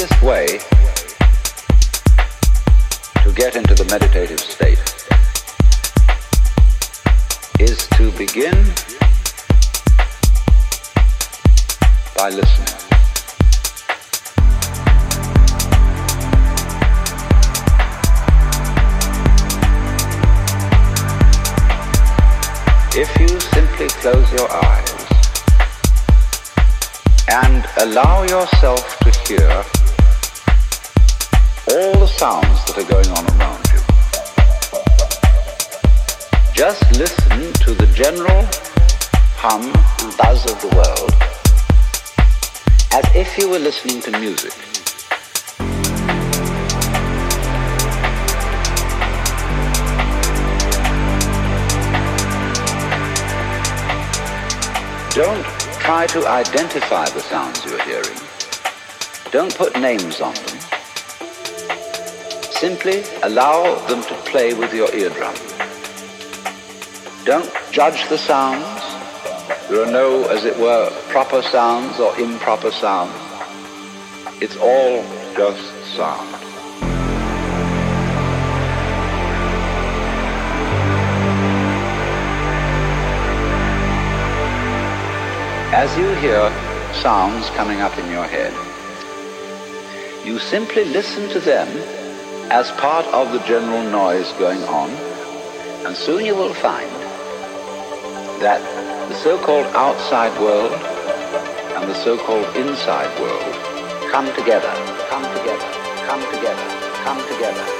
Easiest way to get into the meditative state is to begin by listening. If you simply close your eyes and allow yourself to hear all the sounds that are going on around you. Just listen to the general hum and buzz of the world as if you were listening to music. Don't try to identify the sounds you're hearing. Don't put names on them. Simply allow them to play with your eardrum. Don't judge the sounds. There are no, as it were, proper sounds or improper sounds. It's all just sound. As you hear sounds coming up in your head, you simply listen to them as part of the general noise going on, and soon you will find that the so-called outside world and the so-called inside world come together, come together, come together, come together,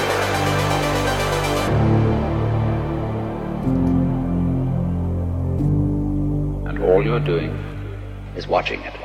You're doing is watching it.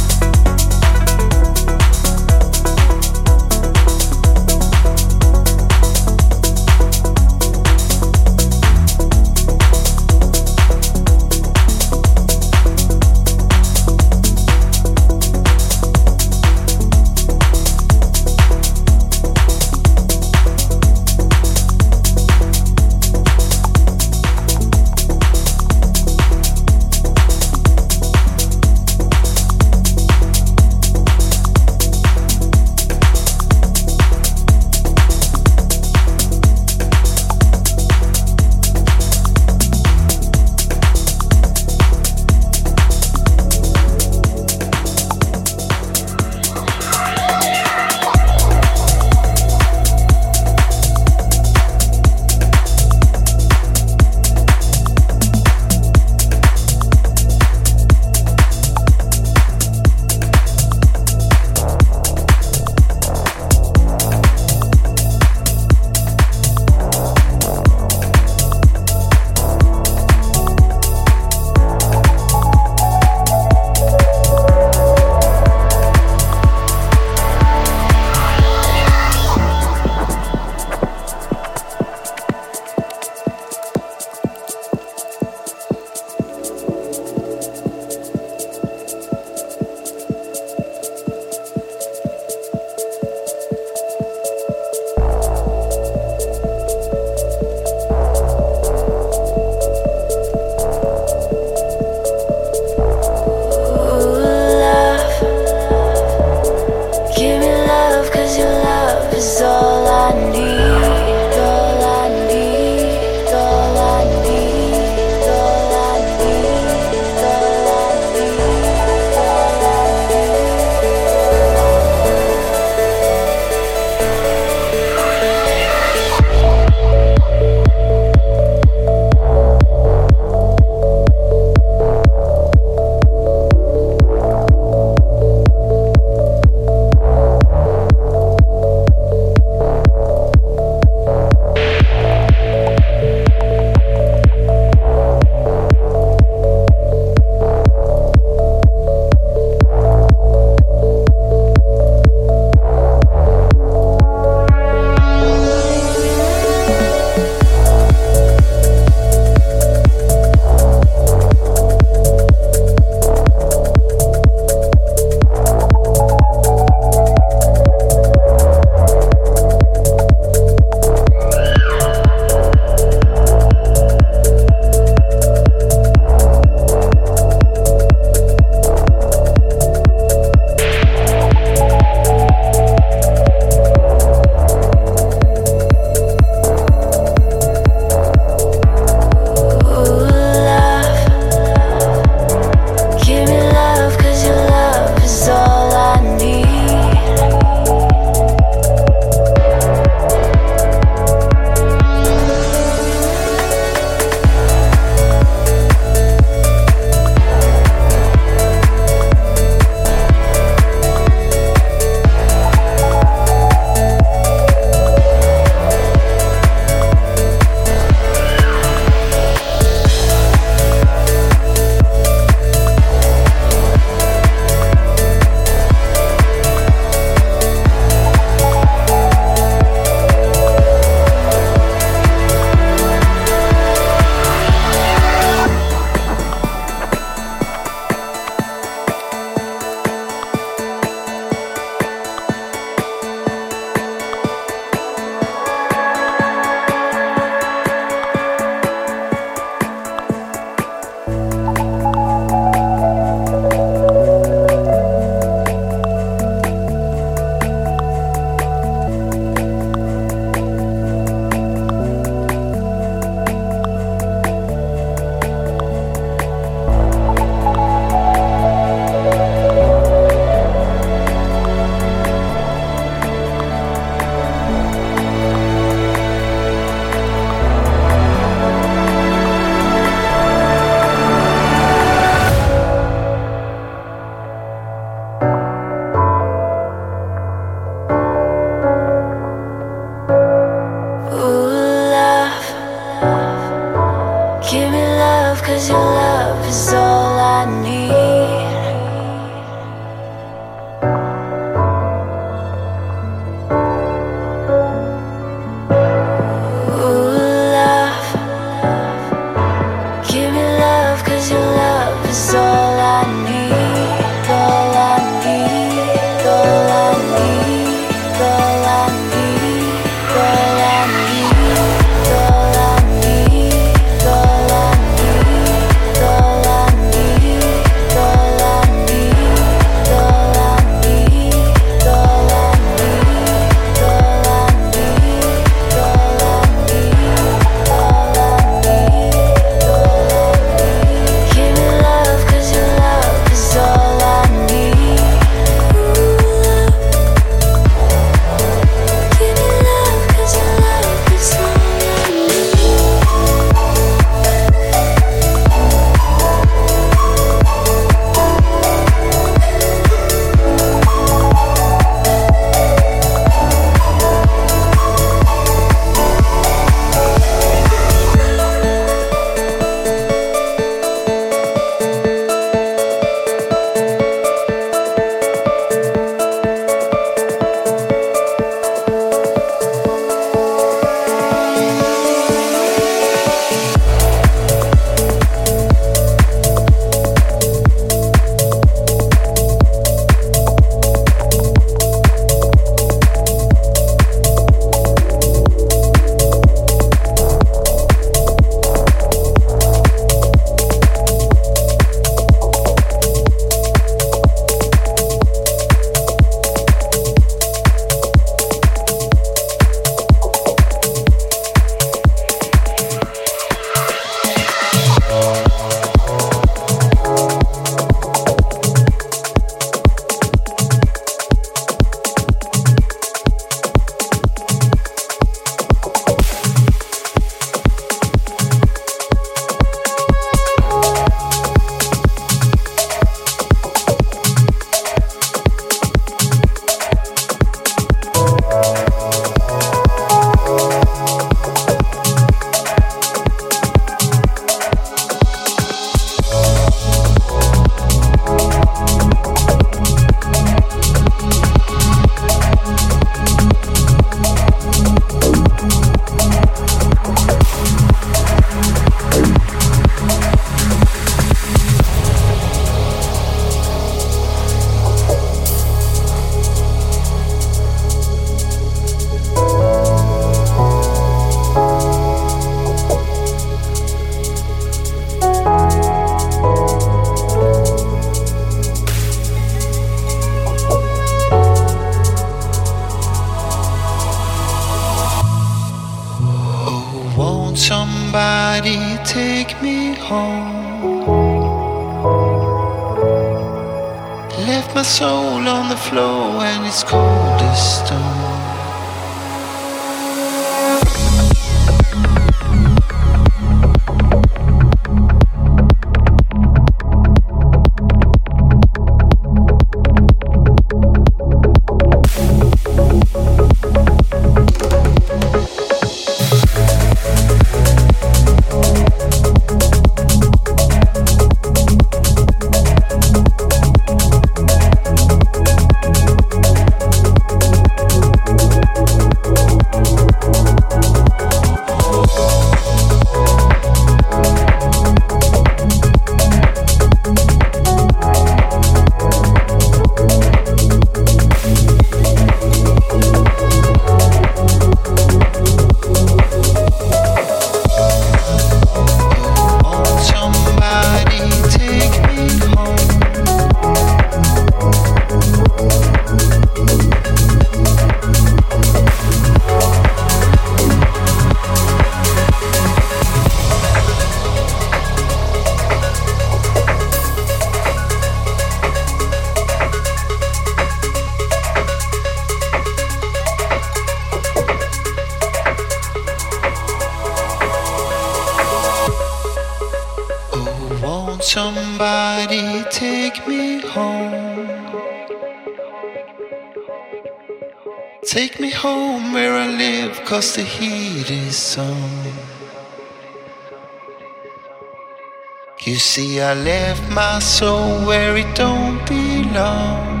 You see, I left my soul where it don't belong.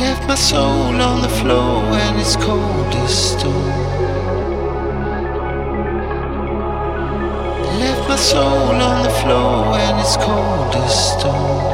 Left my soul on the floor when it's cold as stone. Left my soul on the floor when it's cold as stone.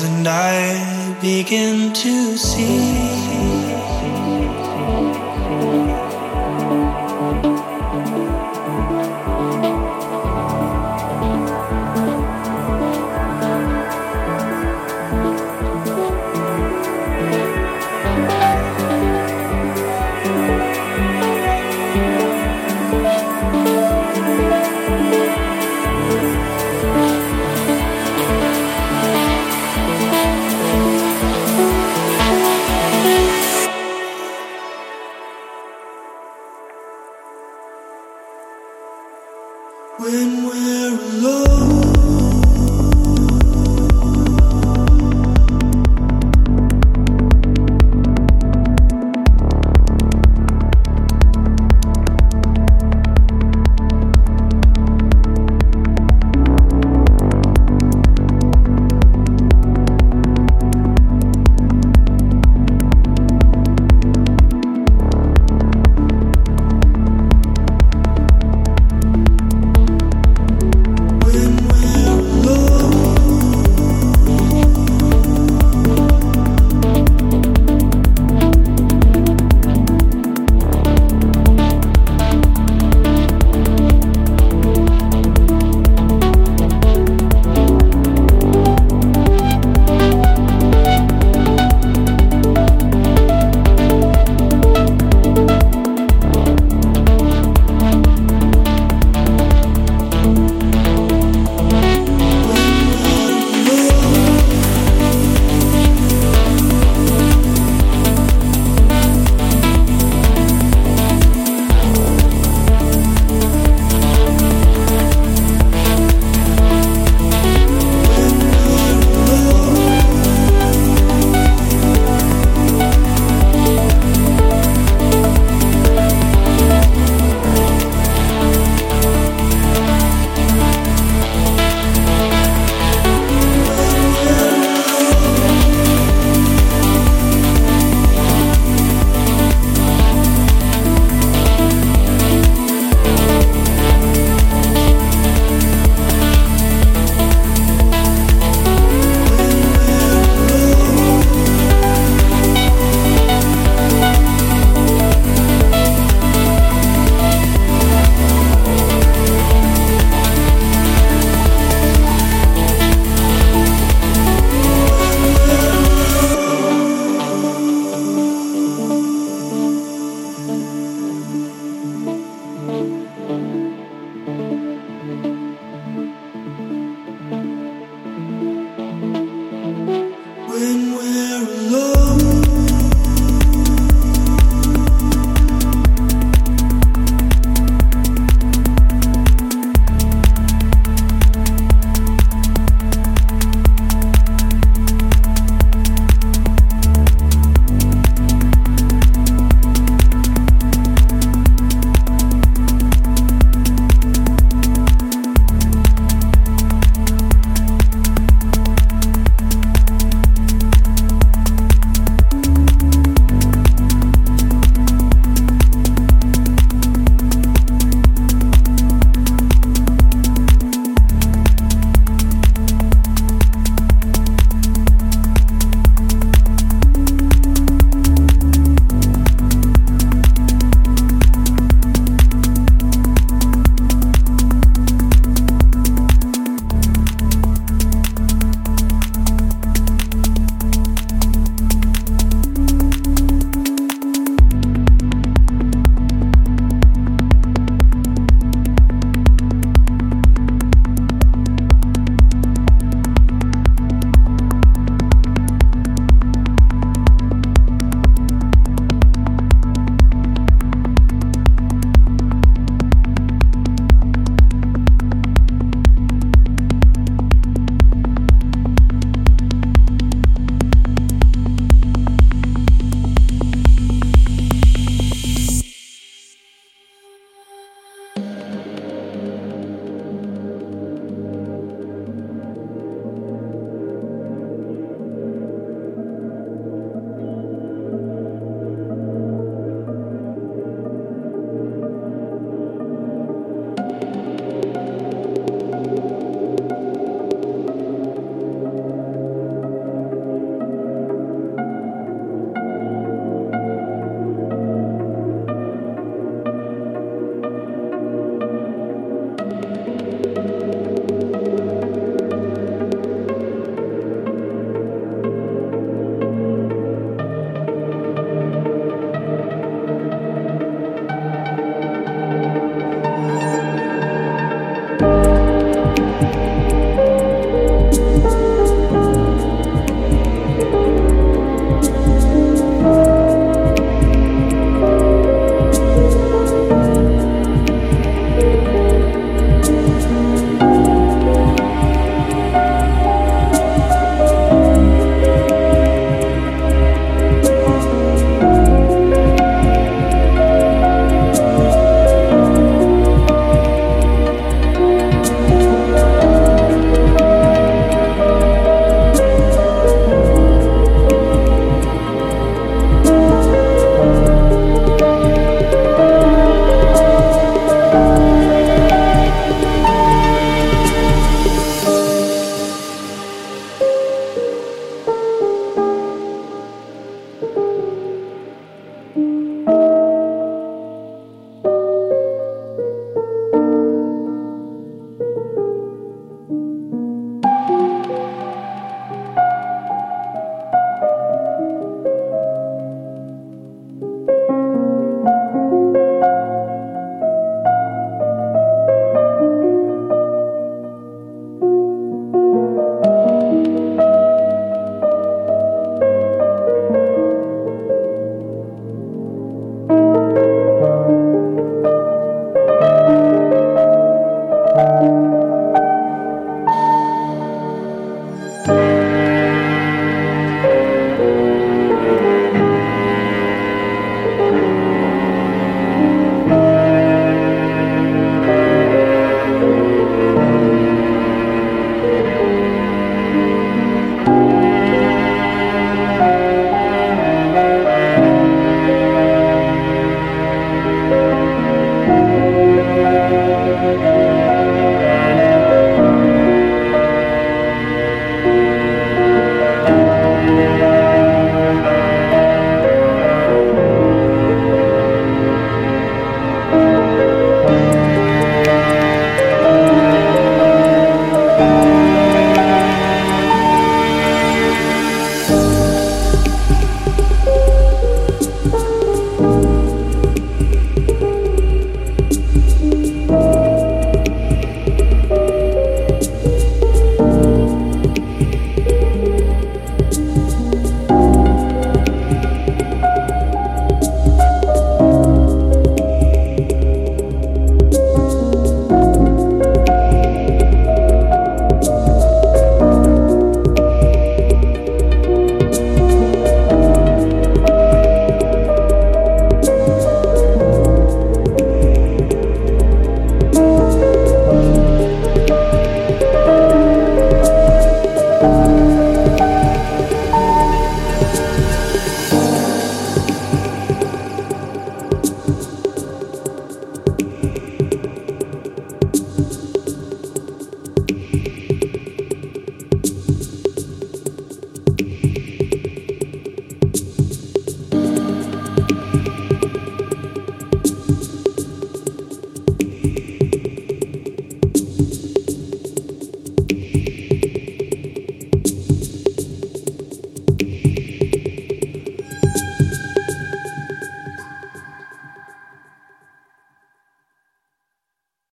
and I begin to see.